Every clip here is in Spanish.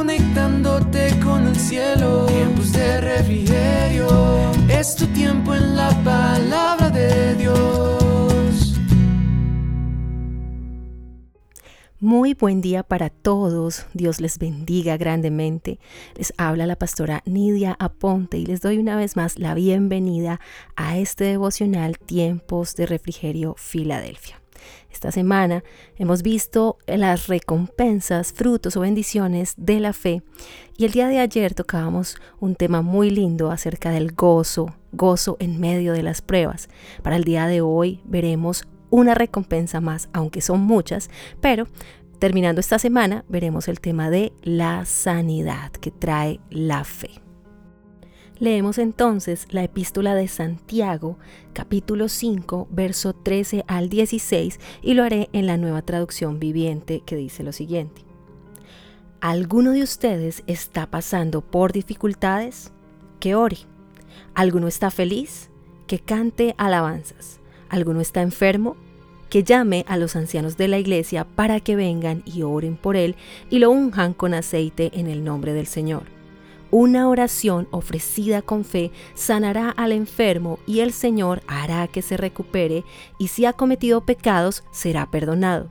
conectándote con el cielo. Tiempos de refrigerio, es tu tiempo en la palabra de Dios. Muy buen día para todos. Dios les bendiga grandemente. Les habla la pastora Nidia Aponte y les doy una vez más la bienvenida a este devocional Tiempos de Refrigerio Filadelfia. Esta semana hemos visto las recompensas, frutos o bendiciones de la fe y el día de ayer tocábamos un tema muy lindo acerca del gozo, gozo en medio de las pruebas. Para el día de hoy veremos una recompensa más, aunque son muchas, pero terminando esta semana veremos el tema de la sanidad que trae la fe. Leemos entonces la epístola de Santiago, capítulo 5, verso 13 al 16, y lo haré en la nueva traducción viviente que dice lo siguiente. ¿Alguno de ustedes está pasando por dificultades? Que ore. ¿Alguno está feliz? Que cante alabanzas. ¿Alguno está enfermo? Que llame a los ancianos de la iglesia para que vengan y oren por él y lo unjan con aceite en el nombre del Señor una oración ofrecida con fe sanará al enfermo y el Señor hará que se recupere y si ha cometido pecados será perdonado.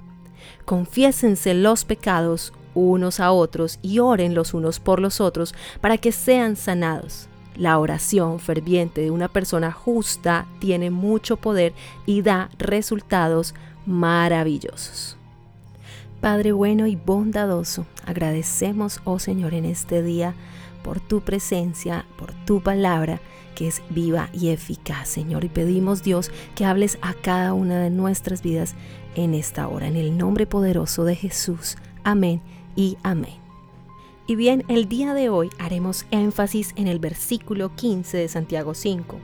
Confiésense los pecados unos a otros y oren los unos por los otros para que sean sanados. La oración ferviente de una persona justa tiene mucho poder y da resultados maravillosos. Padre bueno y bondadoso, agradecemos, oh Señor, en este día por tu presencia, por tu palabra que es viva y eficaz, Señor. Y pedimos, Dios, que hables a cada una de nuestras vidas en esta hora, en el nombre poderoso de Jesús. Amén y amén. Y bien, el día de hoy haremos énfasis en el versículo 15 de Santiago 5.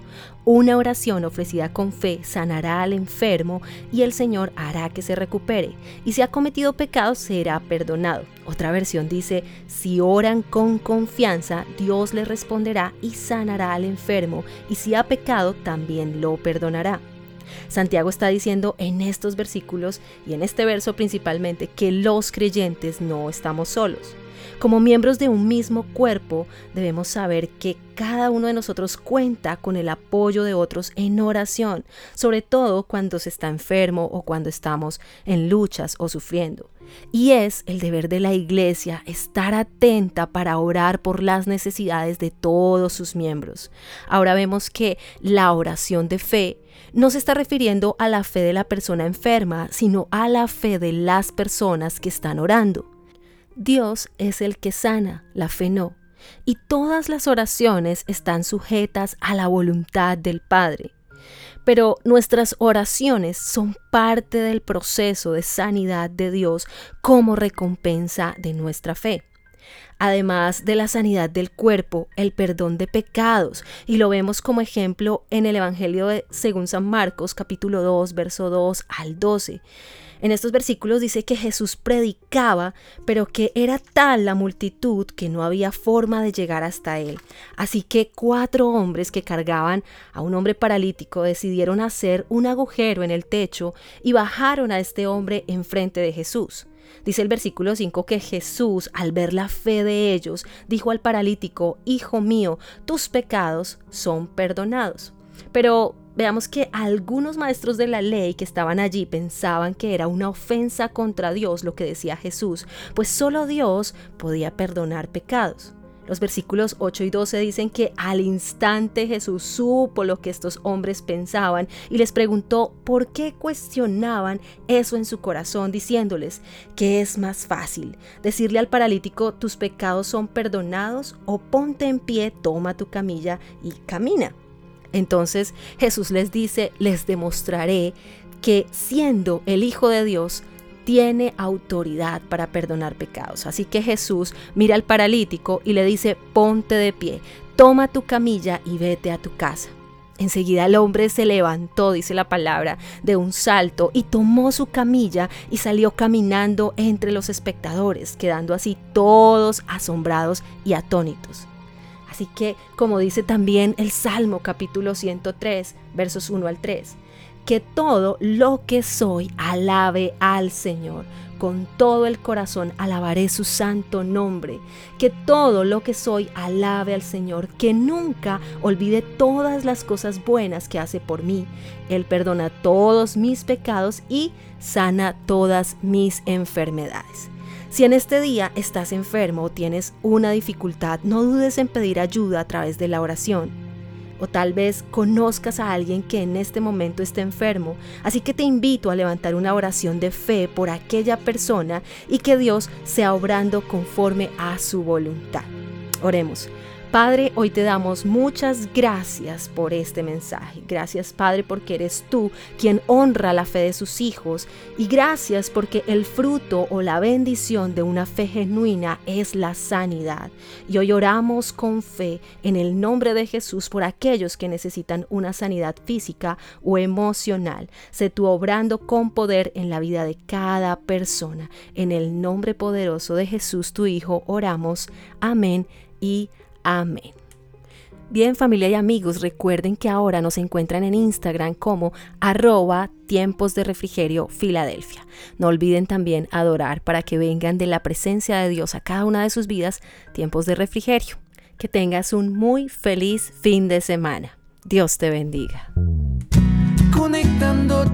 Una oración ofrecida con fe sanará al enfermo y el Señor hará que se recupere. Y si ha cometido pecados será perdonado. Otra versión dice, si oran con confianza, Dios le responderá y sanará al enfermo. Y si ha pecado, también lo perdonará. Santiago está diciendo en estos versículos y en este verso principalmente que los creyentes no estamos solos. Como miembros de un mismo cuerpo, debemos saber que cada uno de nosotros cuenta con el apoyo de otros en oración, sobre todo cuando se está enfermo o cuando estamos en luchas o sufriendo. Y es el deber de la iglesia estar atenta para orar por las necesidades de todos sus miembros. Ahora vemos que la oración de fe no se está refiriendo a la fe de la persona enferma, sino a la fe de las personas que están orando. Dios es el que sana, la fe no. Y todas las oraciones están sujetas a la voluntad del Padre. Pero nuestras oraciones son parte del proceso de sanidad de Dios como recompensa de nuestra fe. Además de la sanidad del cuerpo, el perdón de pecados, y lo vemos como ejemplo en el Evangelio de según San Marcos capítulo 2, verso 2 al 12. En estos versículos dice que Jesús predicaba, pero que era tal la multitud que no había forma de llegar hasta él. Así que cuatro hombres que cargaban a un hombre paralítico decidieron hacer un agujero en el techo y bajaron a este hombre enfrente de Jesús. Dice el versículo 5 que Jesús, al ver la fe de ellos, dijo al paralítico, Hijo mío, tus pecados son perdonados. Pero Veamos que algunos maestros de la ley que estaban allí pensaban que era una ofensa contra Dios lo que decía Jesús, pues solo Dios podía perdonar pecados. Los versículos 8 y 12 dicen que al instante Jesús supo lo que estos hombres pensaban y les preguntó por qué cuestionaban eso en su corazón, diciéndoles que es más fácil decirle al paralítico tus pecados son perdonados o ponte en pie, toma tu camilla y camina. Entonces Jesús les dice, les demostraré que siendo el Hijo de Dios, tiene autoridad para perdonar pecados. Así que Jesús mira al paralítico y le dice, ponte de pie, toma tu camilla y vete a tu casa. Enseguida el hombre se levantó, dice la palabra, de un salto y tomó su camilla y salió caminando entre los espectadores, quedando así todos asombrados y atónitos. Así que, como dice también el Salmo capítulo 103, versos 1 al 3, que todo lo que soy alabe al Señor, con todo el corazón alabaré su santo nombre. Que todo lo que soy alabe al Señor, que nunca olvide todas las cosas buenas que hace por mí. Él perdona todos mis pecados y sana todas mis enfermedades. Si en este día estás enfermo o tienes una dificultad, no dudes en pedir ayuda a través de la oración. O tal vez conozcas a alguien que en este momento está enfermo. Así que te invito a levantar una oración de fe por aquella persona y que Dios sea obrando conforme a su voluntad. Oremos. Padre, hoy te damos muchas gracias por este mensaje. Gracias, Padre, porque eres tú quien honra la fe de sus hijos. Y gracias porque el fruto o la bendición de una fe genuina es la sanidad. Y hoy oramos con fe en el nombre de Jesús por aquellos que necesitan una sanidad física o emocional. Sé tú obrando con poder en la vida de cada persona. En el nombre poderoso de Jesús, tu Hijo, oramos. Amén y amén. Bien familia y amigos, recuerden que ahora nos encuentran en Instagram como arroba tiempos de refrigerio Filadelfia. No olviden también adorar para que vengan de la presencia de Dios a cada una de sus vidas tiempos de refrigerio. Que tengas un muy feliz fin de semana. Dios te bendiga. Conectándote